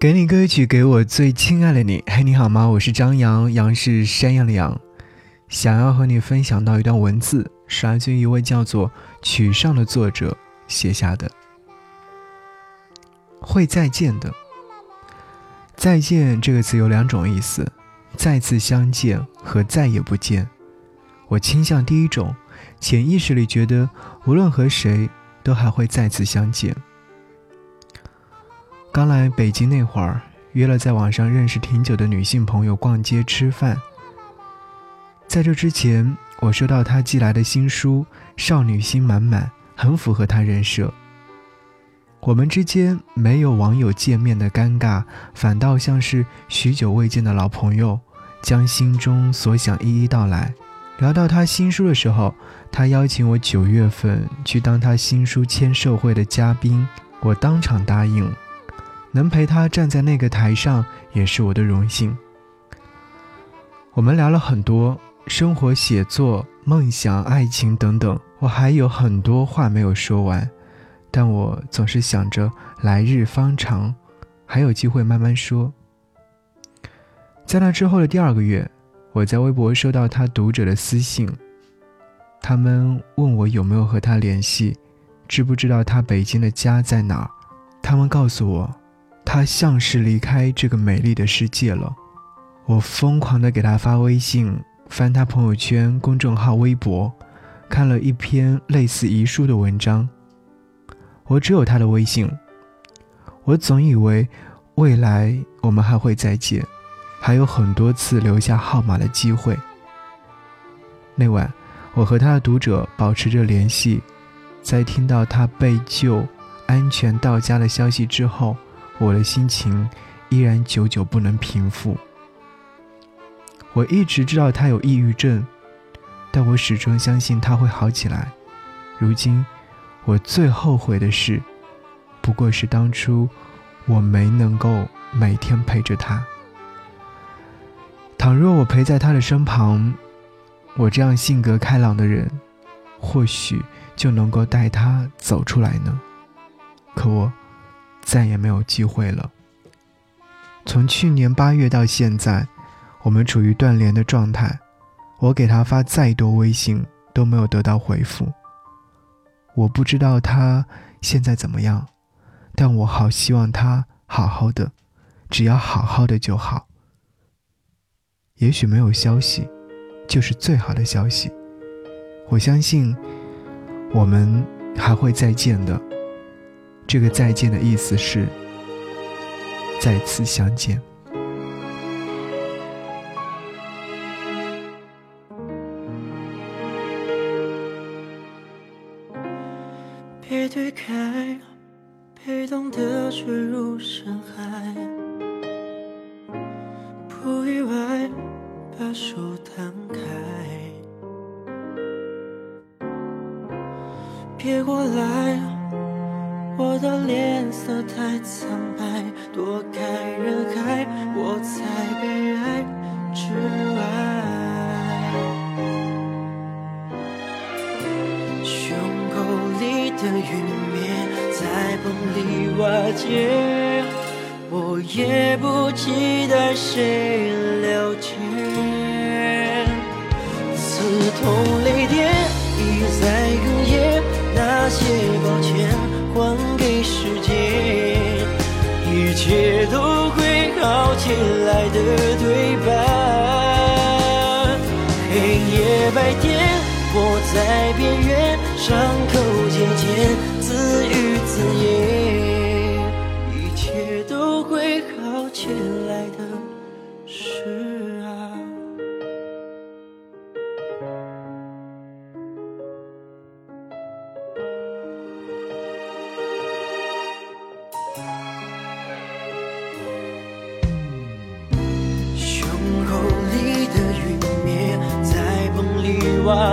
给你歌曲，给我最亲爱的你。嘿，你好吗？我是张扬，杨是山羊的羊。想要和你分享到一段文字，是来自于一位叫做曲上的作者写下的。会再见的，再见这个词有两种意思：再次相见和再也不见。我倾向第一种，潜意识里觉得无论和谁都还会再次相见。刚来北京那会儿，约了在网上认识挺久的女性朋友逛街吃饭。在这之前，我收到她寄来的新书，少女心满满，很符合她人设。我们之间没有网友见面的尴尬，反倒像是许久未见的老朋友，将心中所想一一道来。聊到他新书的时候，他邀请我九月份去当他新书签售会的嘉宾，我当场答应。能陪他站在那个台上，也是我的荣幸。我们聊了很多生活、写作、梦想、爱情等等，我还有很多话没有说完，但我总是想着来日方长，还有机会慢慢说。在那之后的第二个月，我在微博收到他读者的私信，他们问我有没有和他联系，知不知道他北京的家在哪儿，他们告诉我。他像是离开这个美丽的世界了，我疯狂地给他发微信，翻他朋友圈、公众号、微博，看了一篇类似遗书的文章。我只有他的微信，我总以为未来我们还会再见，还有很多次留下号码的机会。那晚，我和他的读者保持着联系，在听到他被救、安全到家的消息之后。我的心情依然久久不能平复。我一直知道他有抑郁症，但我始终相信他会好起来。如今，我最后悔的事，不过是当初我没能够每天陪着他。倘若我陪在他的身旁，我这样性格开朗的人，或许就能够带他走出来呢。可我。再也没有机会了。从去年八月到现在，我们处于断联的状态。我给他发再多微信都没有得到回复。我不知道他现在怎么样，但我好希望他好好的，只要好好的就好。也许没有消息，就是最好的消息。我相信，我们还会再见的。这个再见的意思是再次相见。别推开，被动的坠入深海，不意外，把手摊开，别过来。我的脸色太苍白，躲开人海，我在被爱之外。胸口里的云灭，在风里瓦解，我也不期待谁了解。刺痛泪点，都会好起来的对白。黑夜白天，我在边缘，伤口渐渐自愈自愈，一切都会好起来的。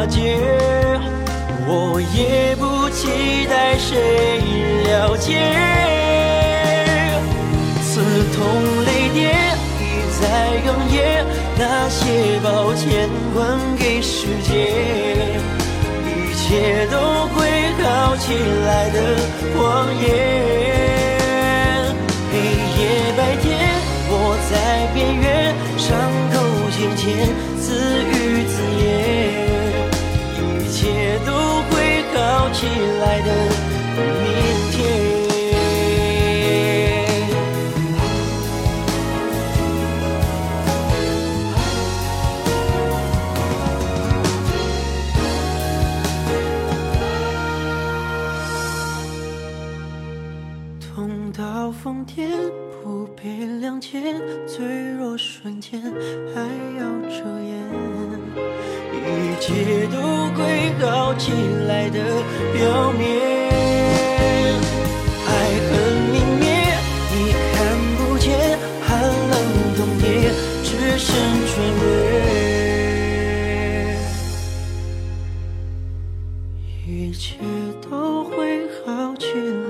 解，我也不期待谁了解。刺痛泪点一再哽咽，那些抱歉还给世界，一切都会好起来的谎言。黑夜。白天，我在边缘，伤口渐渐自愈好疯癫，不必谅解，脆弱瞬间还要遮掩。一切都归好起来的表面，爱恨明灭，你看不见，寒冷冬夜只剩穿越。一切都会好起来。